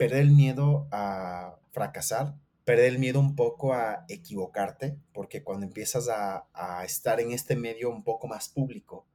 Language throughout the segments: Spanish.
perder el miedo a fracasar, perder el miedo un poco a equivocarte, porque cuando empiezas a, a estar en este medio un poco más público,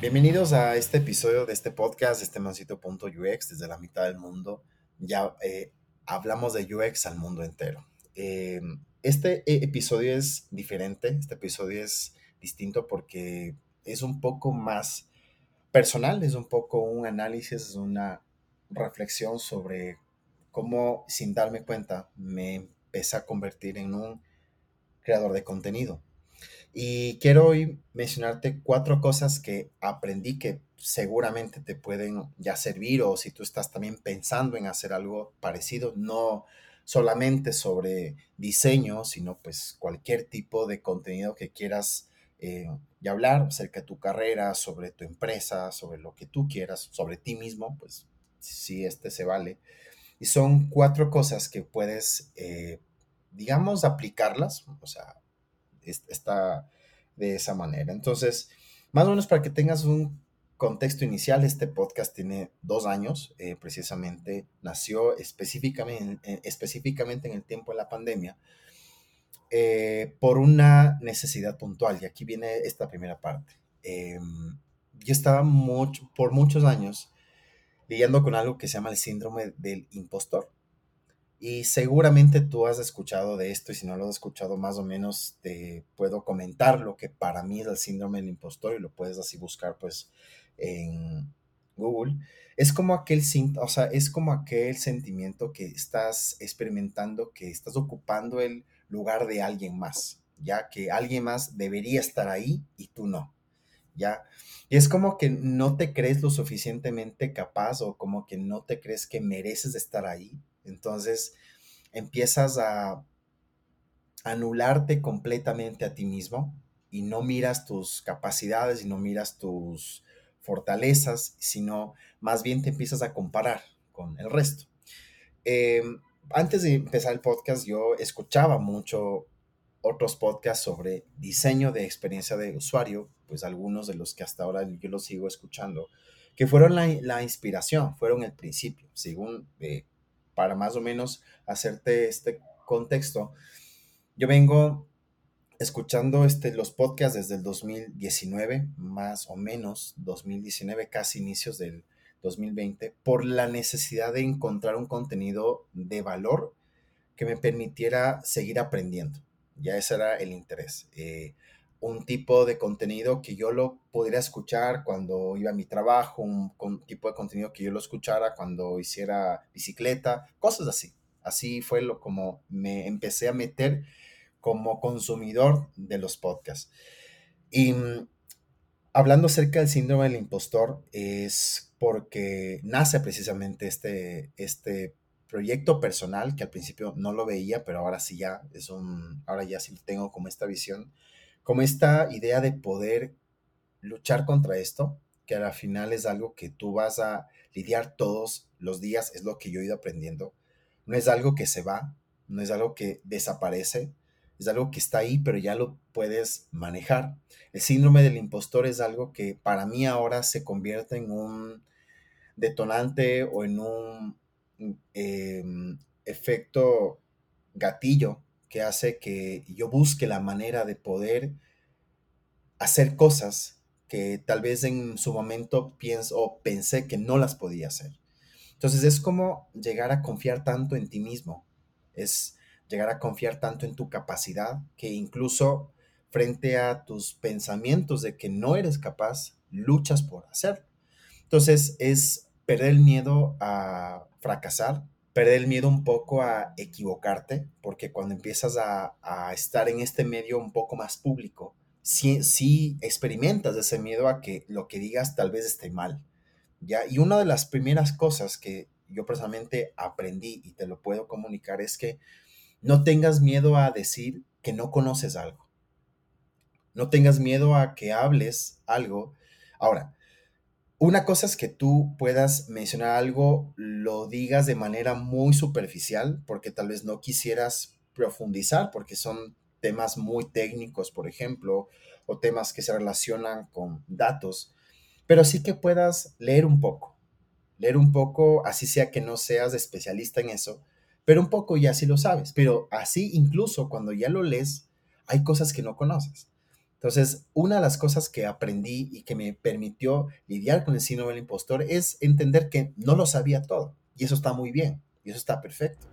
Bienvenidos a este episodio de este podcast, de este mancito.ux, desde la mitad del mundo. Ya eh, hablamos de UX al mundo entero. Eh, este e, episodio es diferente, este episodio es distinto porque es un poco más personal, es un poco un análisis, es una reflexión sobre cómo sin darme cuenta me empecé a convertir en un creador de contenido. Y quiero hoy mencionarte cuatro cosas que aprendí que seguramente te pueden ya servir o si tú estás también pensando en hacer algo parecido, no solamente sobre diseño, sino pues cualquier tipo de contenido que quieras eh, ya hablar acerca de tu carrera, sobre tu empresa, sobre lo que tú quieras, sobre ti mismo, pues si este se vale. Y son cuatro cosas que puedes, eh, digamos, aplicarlas, o sea, está de esa manera. Entonces, más o menos para que tengas un contexto inicial, este podcast tiene dos años, eh, precisamente nació específicamente, específicamente en el tiempo de la pandemia, eh, por una necesidad puntual. Y aquí viene esta primera parte. Em, yo estaba mucho, por muchos años lidiando con algo que se llama el síndrome del impostor. Y seguramente tú has escuchado de esto y si no lo has escuchado más o menos te puedo comentar lo que para mí es el síndrome del impostor y lo puedes así buscar pues en Google. Es como aquel, o sea, es como aquel sentimiento que estás experimentando, que estás ocupando el lugar de alguien más, ya que alguien más debería estar ahí y tú no, ya. Y es como que no te crees lo suficientemente capaz o como que no te crees que mereces estar ahí entonces empiezas a anularte completamente a ti mismo y no miras tus capacidades y no miras tus fortalezas, sino más bien te empiezas a comparar con el resto. Em, antes de empezar el podcast, yo escuchaba mucho otros podcasts sobre diseño de experiencia de usuario, pues algunos de los que hasta ahora yo los sigo escuchando, que fueron la, inspiración, fueron el principio, según eh, para más o menos hacerte este contexto, yo vengo escuchando este, los podcasts desde el 2019, más o menos 2019, casi inicios del 2020, por la necesidad de encontrar un contenido de valor que me permitiera seguir aprendiendo. Ya ese era el interés. Eh, un tipo de contenido que yo lo pudiera escuchar cuando iba a mi trabajo, un, tipo de contenido que yo lo escuchara cuando hiciera bicicleta, cosas así. Así fue lo como me empecé a meter como consumidor de los podcasts. Y mm, hablando acerca del síndrome del impostor, es porque nace precisamente este, este proyecto personal que al principio no lo veía, pero ahora sí ya es un, ahora ya sí tengo como esta visión como esta idea de poder luchar contra esto, que al final es algo que tú vas a lidiar todos los días, es lo que yo he ido aprendiendo. No es algo que se va, no es algo que desaparece, es algo que está ahí, pero ya lo puedes manejar. El síndrome del impostor es algo que para mí ahora se convierte en un detonante o en un em, efecto gatillo que hace que yo busque la manera de poder hacer cosas que tal vez en su momento pienso o pensé que no las podía hacer. Entonces es como llegar a confiar tanto en ti mismo, es llegar a confiar tanto en tu capacidad que incluso frente a tus pensamientos de que no eres capaz, luchas por hacer. Entonces es perder el miedo a fracasar, perder el miedo un poco a equivocarte, porque cuando empiezas a, estar en este medio un poco más público, sí, experimentas ese miedo a que lo que digas tal vez esté mal. ¿ya? Y una de las primeras cosas que yo personalmente aprendí y te lo puedo comunicar es que no tengas miedo a decir que no conoces algo. No tengas miedo a que hables algo. Ahora, una cosa es que tú puedas mencionar algo, lo digas de manera muy superficial, porque tal vez no quisieras profundizar, porque son temas muy técnicos, por ejemplo, o temas que se relacionan con datos, pero sí que puedas leer un poco, leer un poco, así sea que no seas especialista en eso, pero un poco ya sí lo sabes, pero así incluso cuando ya lo lees, hay cosas que no conoces. Entonces, una de las cosas que aprendí y que me permitió lidiar con el síndrome del impostor es entender que no lo sabía todo. Y eso está muy bien, y eso está perfecto.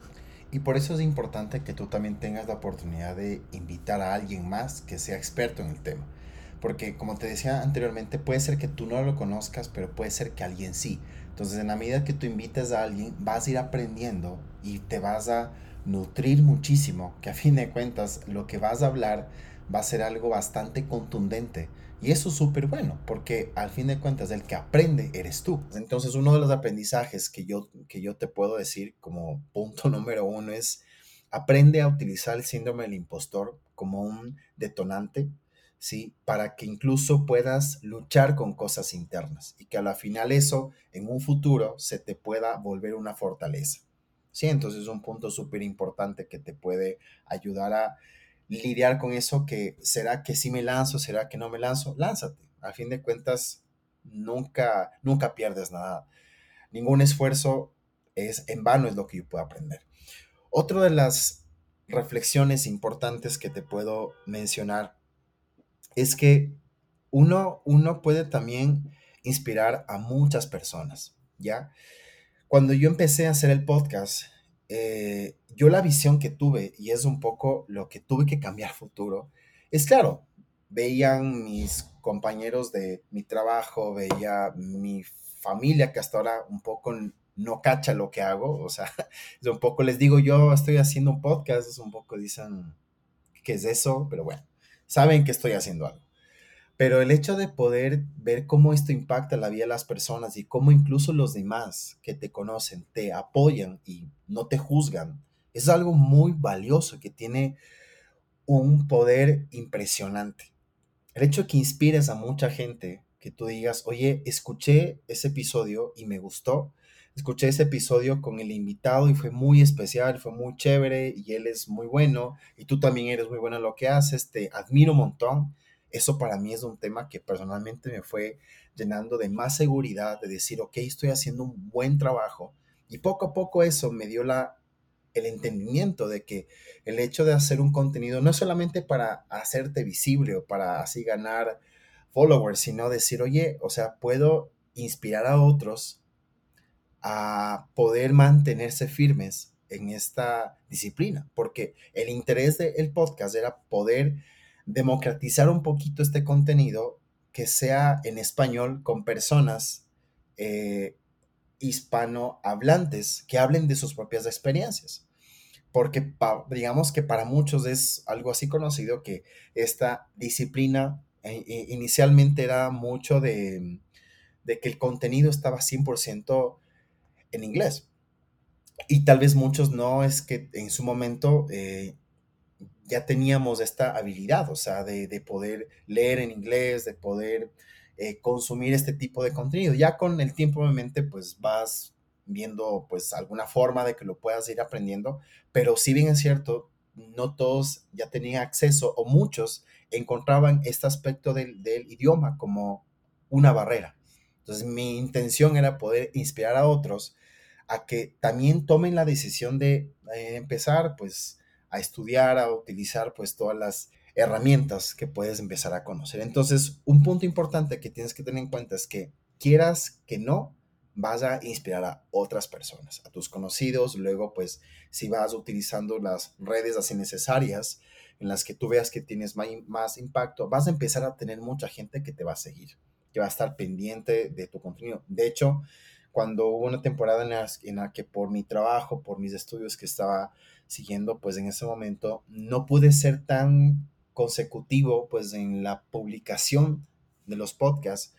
Y por eso es importante que tú también tengas la oportunidad de invitar a alguien más que sea experto en el tema. Porque como te decía anteriormente, puede ser que tú no lo conozcas, pero puede ser que alguien sí. Entonces, en la medida que tú invites a alguien, vas a ir aprendiendo y te vas a nutrir muchísimo, que a fin de cuentas lo que vas a hablar va a ser algo bastante contundente. Y eso es súper bueno, porque al fin de cuentas el que aprende eres tú. Entonces uno de los aprendizajes que yo, que yo te puedo decir como punto número uno es aprende a utilizar el síndrome del impostor como un detonante, ¿sí? Para que incluso puedas luchar con cosas internas y que a la final eso en un futuro se te pueda volver una fortaleza. Sí, entonces es un punto súper importante que te puede ayudar a lidiar con eso que será que sí me lanzo, será que no me lanzo, lánzate. A fin de cuentas, nunca, nunca pierdes nada. Ningún esfuerzo es en vano, es lo que yo puedo aprender. Otra de las reflexiones importantes que te puedo mencionar es que uno, uno puede también inspirar a muchas personas, ¿ya? Cuando yo empecé a hacer el podcast, eh, yo la visión que tuve, y es un poco lo que tuve que cambiar futuro, es claro, veían mis compañeros de mi trabajo, veía mi familia que hasta ahora un poco no cacha lo que hago, o sea, es un poco les digo yo estoy haciendo un podcast, es un poco dicen, ¿qué es eso? Pero bueno, saben que estoy haciendo algo. Pero el hecho de poder ver cómo esto impacta la vida de las personas y cómo incluso los demás que te conocen te apoyan y no te juzgan, es algo muy valioso que tiene un poder impresionante. El hecho de que inspires a mucha gente, que tú digas, oye, escuché ese episodio y me gustó, escuché ese episodio con el invitado y fue muy especial, fue muy chévere y él es muy bueno y tú también eres muy bueno en lo que haces, te admiro un montón eso para mí es un tema que personalmente me fue llenando de más seguridad, de decir, ok, estoy haciendo un buen trabajo. Y poco a poco eso me dio la, el entendimiento de que el hecho de hacer un contenido no es solamente para hacerte visible o para así ganar followers, sino decir, oye, o sea, puedo inspirar a otros a poder mantenerse firmes en esta disciplina, porque el interés del podcast era poder democratizar un poquito este contenido que sea en español con personas eh, hispanohablantes que hablen de sus propias experiencias. Porque digamos que para muchos es algo así conocido que esta disciplina eh, eh, inicialmente era mucho de, de, que el contenido estaba 100% en inglés. Y tal vez muchos no es que en su momento ya teníamos esta habilidad, o sea, de, poder leer en inglés, de poder eh, consumir este tipo de contenido. Ya con el tiempo, obviamente, pues vas viendo pues alguna forma de que lo puedas ir aprendiendo, pero si bien es cierto, no todos ya tenían acceso o muchos encontraban este aspecto del, idioma como una barrera. Entonces mi intención era poder inspirar a otros a que también tomen la decisión de eh, empezar pues a estudiar, a utilizar pues todas las herramientas que puedes empezar a conocer. Entonces, un punto importante que tienes que tener en cuenta es que quieras que no, vas a inspirar a otras personas, a tus conocidos, luego pues si vas utilizando las redes así necesarias en las que tú veas que tienes más, impacto, vas a empezar a tener mucha gente que te va a seguir, que va a estar pendiente de tu contenido. De hecho, cuando hubo una temporada en la, que por mi trabajo, por mis estudios que estaba siguiendo, pues en ese momento no pude ser tan consecutivo pues en la publicación de los podcasts,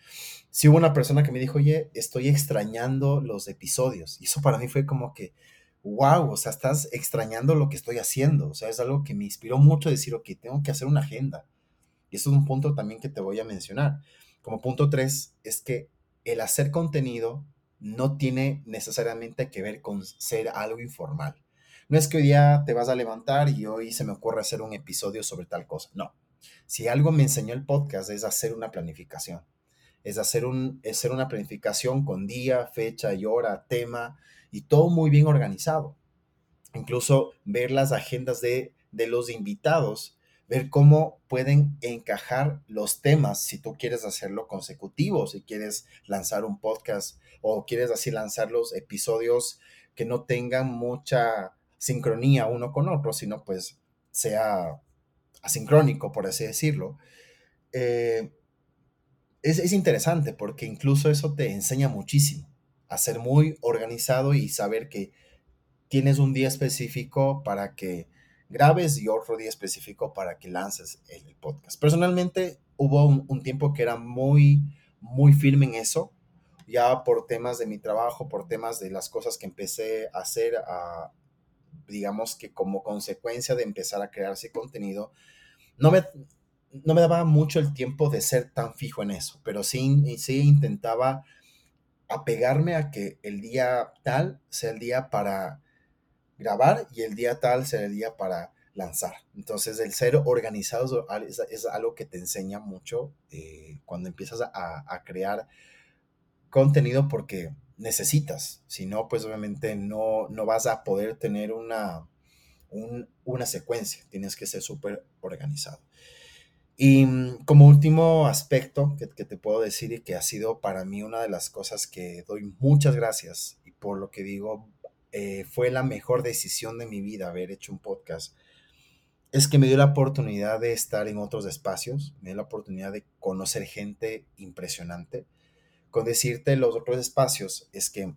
sí hubo una persona que me dijo, oye, estoy extrañando los episodios. Y eso para mí fue como que, wow, o sea, estás extrañando lo que estoy haciendo. O sea, es algo que me inspiró mucho decir, ok, tengo que hacer una agenda. Y eso es un punto también que te voy a mencionar. Como punto tres, es que el hacer contenido no tiene necesariamente que ver con ser algo informal. No es que hoy día te vas a levantar y hoy se me ocurre hacer un episodio sobre tal cosa. No. Si algo me enseñó el podcast es hacer una planificación. Es hacer, un, es hacer una planificación con día, fecha y hora, tema y todo muy bien organizado. Incluso ver las agendas de, de los invitados ver cómo pueden encajar los temas si tú quieres hacerlo consecutivo, si quieres lanzar un podcast o quieres así lanzar los episodios que no tengan mucha sincronía uno con otro, sino pues sea asincrónico, por así decirlo. Eh, es, es interesante porque incluso eso te enseña muchísimo a ser muy organizado y saber que tienes un día específico para que grabes y otro día específico para que lances el podcast. Personalmente hubo un, tiempo que era muy, muy firme en eso, ya por temas de mi trabajo, por temas de las cosas que empecé a hacer, digamos que como consecuencia de empezar a crearse contenido, no me, no me daba mucho el tiempo de ser tan fijo en eso, pero sí, sí intentaba apegarme a que el día tal sea el día para grabar y el día tal será el día para lanzar. Entonces, el ser organizado es, algo que te enseña mucho eh, cuando empiezas a, crear contenido porque necesitas. Si no, pues obviamente no, no vas a poder tener una, una secuencia. Tienes que ser súper organizado. Y mm, como último aspecto que, que, te puedo decir y que ha sido para mí una de las cosas que doy muchas gracias y por lo que digo eh, fue la mejor decisión de mi vida haber hecho un podcast, es que me dio la oportunidad de estar en otros espacios, me dio la oportunidad de conocer gente impresionante. Con decirte los otros espacios es que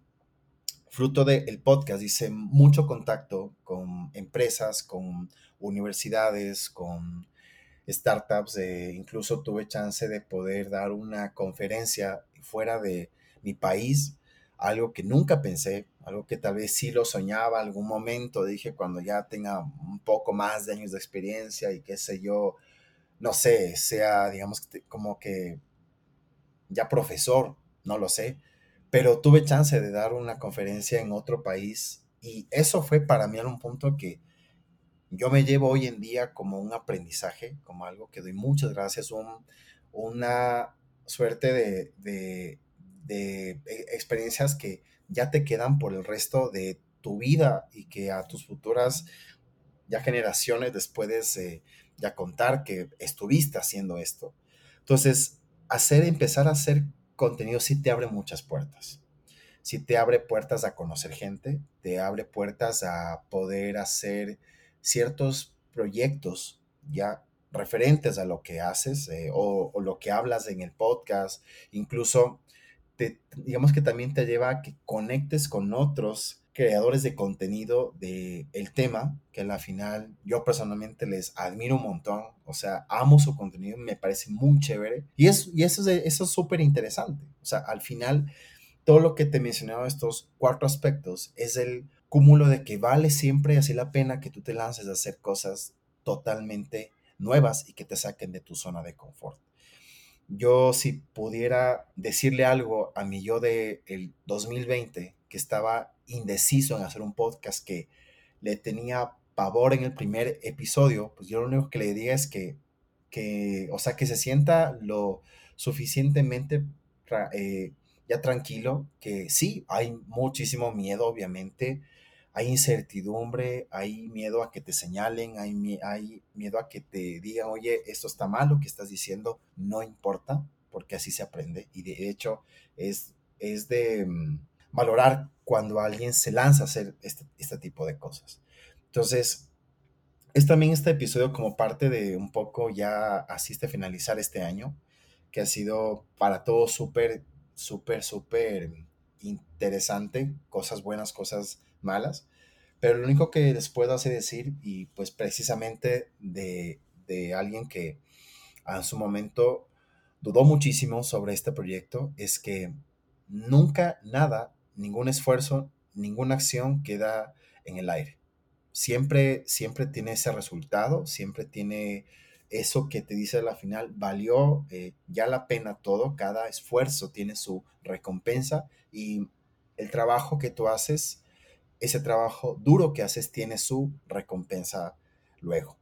fruto del podcast hice mucho contacto con empresas, con universidades, con startups, eh, incluso tuve chance de poder dar una conferencia fuera de mi país algo que nunca pensé, algo que tal vez sí lo soñaba algún momento, dije cuando ya tenga un poco más de años de experiencia y qué sé yo, no sé, sea, digamos, como que ya profesor, no lo sé, pero tuve chance de dar una conferencia en otro país y eso fue para mí en un punto que yo me llevo hoy en día como un aprendizaje, como algo que doy muchas gracias, una suerte de de e, experiencias que ya te quedan por el resto de tu vida y que a tus futuras ya generaciones después de ya contar que estuviste haciendo esto. Entonces, hacer, empezar a hacer contenido sí te abre muchas puertas. Sí te abre puertas a conocer gente, te abre puertas a poder hacer ciertos proyectos ya referentes a lo que haces eh, o, lo que hablas en el podcast, incluso digamos que también te lleva a que conectes con otros creadores de contenido del el tema, que a la final yo personalmente les admiro un montón, o sea, amo su contenido, me parece muy chévere, y, es, y eso es eso es súper interesante, o sea, al final todo lo que te he mencionado, estos cuatro aspectos, es el cúmulo de que vale siempre así la pena que tú te lances a hacer cosas totalmente nuevas y que te saquen de tu zona de confort yo si pudiera decirle algo a mi yo de el 2020 que estaba indeciso en hacer un podcast que le tenía pavor en el primer episodio, pues yo lo único que le diría es que, que o sea, que se sienta lo suficientemente eh, ya tranquilo, que sí, hay muchísimo miedo, obviamente, hay incertidumbre, hay miedo a que te señalen, hay, miedo a que te digan, oye, esto está mal, lo que estás diciendo no importa, porque así se aprende. Y de hecho es, es de mm, valorar cuando alguien se lanza a hacer este, este tipo de cosas. Entonces, es también este episodio como parte de un poco ya asiste a finalizar este año, que ha sido para todos súper, súper, súper interesante, cosas buenas, cosas malas, pero lo único que les puedo decir, y pues precisamente de, de alguien que en su momento dudó muchísimo sobre este proyecto, es que nunca nada, ningún esfuerzo, ninguna acción queda en el aire. Siempre, siempre tiene ese resultado, siempre tiene eso que te dice la final valió eh, ya la pena todo, cada esfuerzo tiene su recompensa y el trabajo que tú haces, ese trabajo duro que haces tiene su recompensa luego.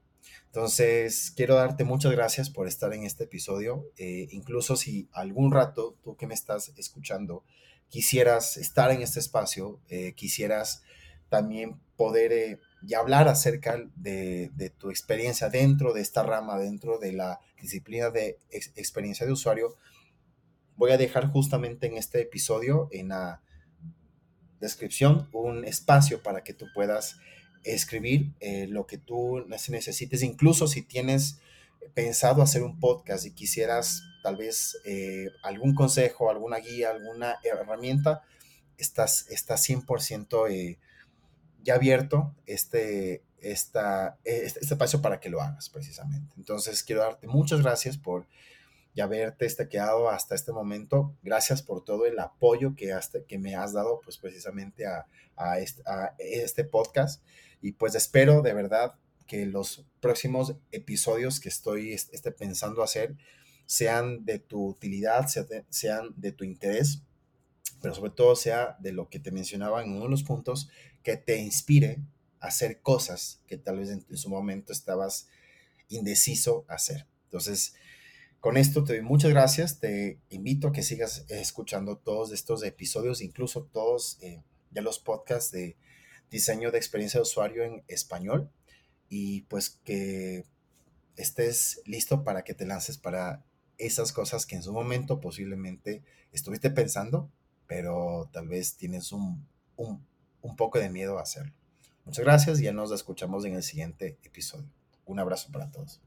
Entonces, quiero darte muchas gracias por estar en este episodio. Eh, incluso si algún rato tú que me estás escuchando quisieras estar en este espacio, eh, quisieras también poder eh, y hablar acerca de, tu experiencia dentro de esta rama, dentro de la disciplina de experiencia de usuario, voy a dejar justamente en este episodio, en la descripción, un espacio para que tú puedas escribir eh, lo que tú necesites, incluso si tienes pensado hacer un podcast y quisieras tal vez eh, algún consejo, alguna guía, alguna herramienta, estás, estás 100% eh, ya abierto este, esta, este, este, espacio para que lo hagas precisamente. Entonces quiero darte muchas gracias por ya haberte quedado hasta este momento. Gracias por todo el apoyo que, que me has dado pues precisamente a, a, este, a este podcast. Y pues espero de verdad que los próximos episodios que estoy este, pensando hacer sean de tu utilidad, sean de tu interés, pero sobre todo sea de lo que te mencionaba en uno de los puntos, que te inspire a hacer cosas que tal vez en, su momento estabas indeciso a hacer. Entonces, con esto te doy muchas gracias, te invito a que sigas escuchando todos estos episodios, incluso todos eh, de los podcasts de diseño de experiencia de usuario en español y pues que estés listo para que te lances para esas cosas que en su momento posiblemente estuviste pensando, pero tal vez tienes un, un, un poco de miedo a hacerlo. Muchas gracias y ya nos escuchamos en el siguiente episodio. Un abrazo para todos.